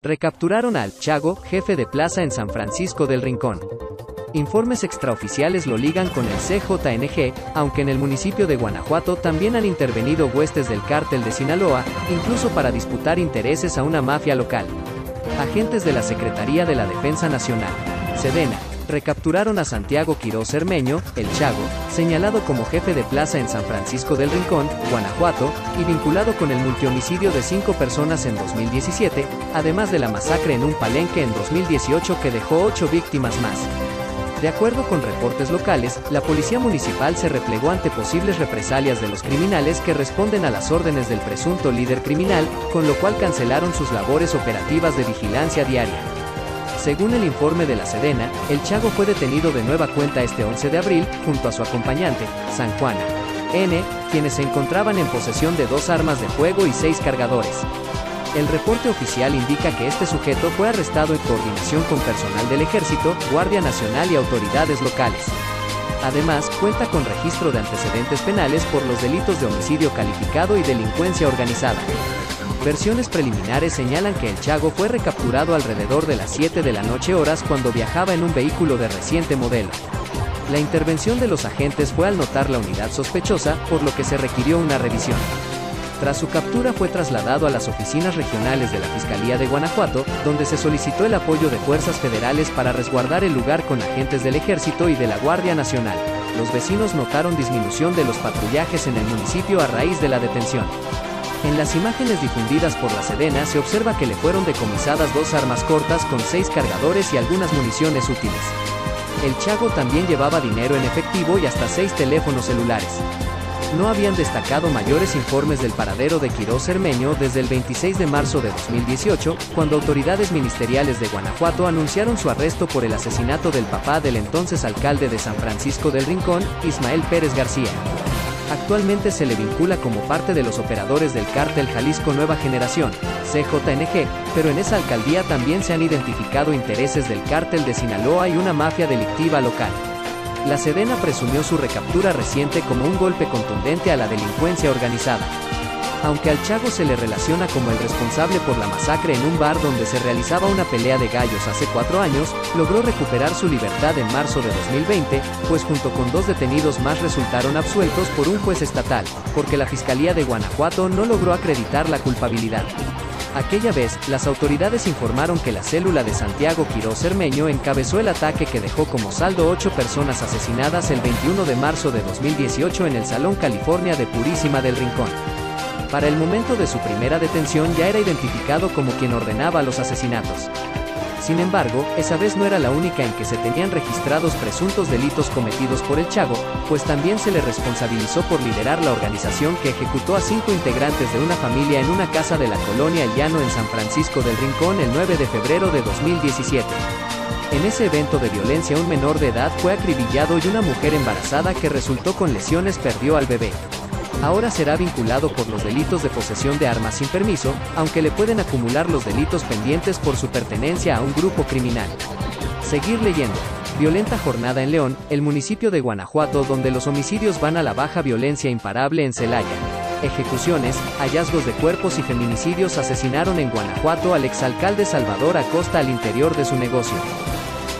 Recapturaron al Chago, jefe de plaza en San Francisco del Rincón. Informes extraoficiales lo ligan con el CJNG, aunque en el municipio de Guanajuato también han intervenido huestes del cártel de Sinaloa, incluso para disputar intereses a una mafia local. Agentes de la Secretaría de la Defensa Nacional, Sedena, recapturaron a Santiago Quirós Cermeño, el Chago, señalado como jefe de plaza en San Francisco del Rincón, Guanajuato, y vinculado con el multihomicidio de cinco personas en 2017, además de la masacre en un palenque en 2018 que dejó ocho víctimas más. De acuerdo con reportes locales, la policía municipal se replegó ante posibles represalias de los criminales que responden a las órdenes del presunto líder criminal, con lo cual cancelaron sus labores operativas de vigilancia diaria. Según el informe de la Sedena, el Chago fue detenido de nueva cuenta este 11 de abril, junto a su acompañante, San Juana N., quienes se encontraban en posesión de dos armas de fuego y seis cargadores. El reporte oficial indica que este sujeto fue arrestado en coordinación con personal del Ejército, Guardia Nacional y autoridades locales. Además, cuenta con registro de antecedentes penales por los delitos de homicidio calificado y delincuencia organizada. Versiones preliminares señalan que el Chago fue recapturado alrededor de las 7 de la noche horas cuando viajaba en un vehículo de reciente modelo. La intervención de los agentes fue al notar la unidad sospechosa, por lo que se requirió una revisión. Tras su captura fue trasladado a las oficinas regionales de la Fiscalía de Guanajuato, donde se solicitó el apoyo de fuerzas federales para resguardar el lugar con agentes del Ejército y de la Guardia Nacional. Los vecinos notaron disminución de los patrullajes en el municipio a raíz de la detención. En las imágenes difundidas por la Sedena se observa que le fueron decomisadas dos armas cortas con seis cargadores y algunas municiones útiles. El Chago también llevaba dinero en efectivo y hasta seis teléfonos celulares. No habían destacado mayores informes del paradero de Quirós Cermeño desde el 26 de marzo de 2018, cuando autoridades ministeriales de Guanajuato anunciaron su arresto por el asesinato del papá del entonces alcalde de San Francisco del Rincón, Ismael Pérez García. Actualmente se le vincula como parte de los operadores del cártel Jalisco Nueva Generación, CJNG, pero en esa alcaldía también se han identificado intereses del cártel de Sinaloa y una mafia delictiva local. La Sedena presumió su recaptura reciente como un golpe contundente a la delincuencia organizada. Aunque al Chago se le relaciona como el responsable por la masacre en un bar donde se realizaba una pelea de gallos hace cuatro años, logró recuperar su libertad en marzo de 2020, pues junto con dos detenidos más resultaron absueltos por un juez estatal, porque la Fiscalía de Guanajuato no logró acreditar la culpabilidad. Aquella vez, las autoridades informaron que la célula de Santiago Quirós Cermeño encabezó el ataque que dejó como saldo ocho personas asesinadas el 21 de marzo de 2018 en el Salón California de Purísima del Rincón. Para el momento de su primera detención ya era identificado como quien ordenaba los asesinatos. Sin embargo, esa vez no era la única en que se tenían registrados presuntos delitos cometidos por el Chago, pues también se le responsabilizó por liderar la organización que ejecutó a cinco integrantes de una familia en una casa de la colonia El Llano en San Francisco del Rincón el 9 de febrero de 2017. En ese evento de violencia un menor de edad fue acribillado y una mujer embarazada que resultó con lesiones perdió al bebé ahora será vinculado por los delitos de posesión de armas sin permiso, aunque le pueden acumular los delitos pendientes por su pertenencia a un grupo criminal. Seguir leyendo. Violenta jornada en León, el municipio de Guanajuato donde los homicidios van a la baja violencia imparable en Celaya. Ejecuciones, hallazgos de cuerpos y feminicidios asesinaron en Guanajuato al exalcalde Salvador Acosta al interior de su negocio.